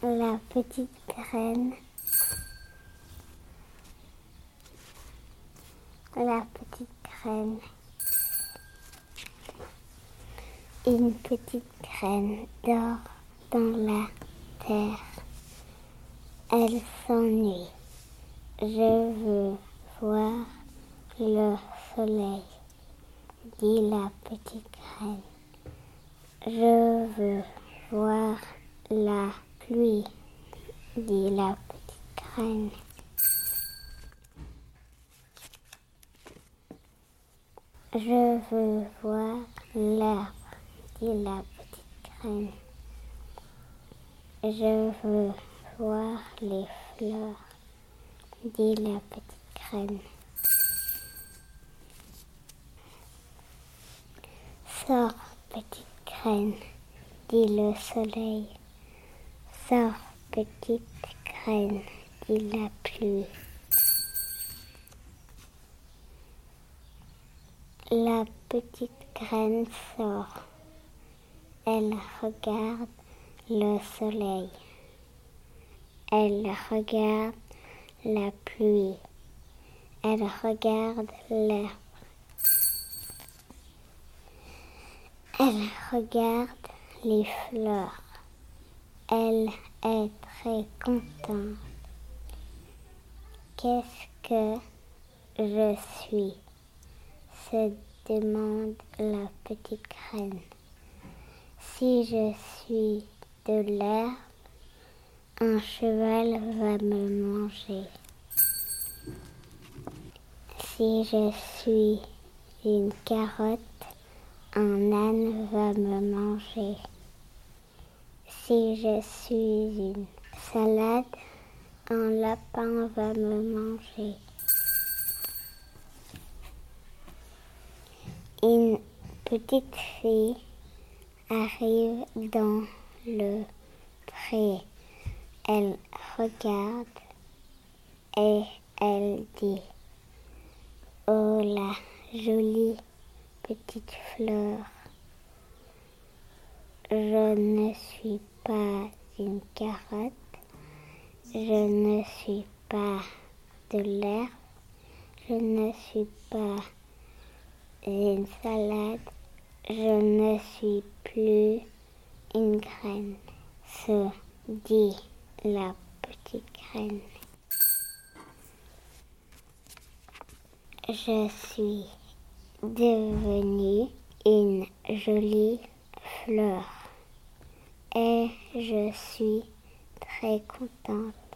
La petite graine. La petite graine. Une petite graine dort dans la terre. Elle s'ennuie. Je veux voir le soleil, dit la petite graine. Je veux voir la pluie, dit la petite graine. Je veux voir l'herbe, dit la petite graine. Je veux voir les fleurs, dit la petite graine. Sors, petite graine, dit le soleil. Sors, petite graine, dit la pluie. La petite graine sort. Elle regarde le soleil. Elle regarde la pluie. Elle regarde l'herbe. Elle regarde les fleurs. Elle est très contente. Qu'est-ce que je suis? se demande la petite graine. Si je suis de l'herbe, un cheval va me manger. Si je suis une carotte, un âne va me manger. Si je suis une salade, un lapin va me manger. Une petite fille arrive dans le pré. Elle regarde et elle dit Oh la jolie petite fleur, je ne suis pas une carotte, je ne suis pas de l'herbe, je ne suis pas une salade, je ne suis plus une graine, se dit la petite graine. Je suis devenue une jolie fleur et je suis très contente.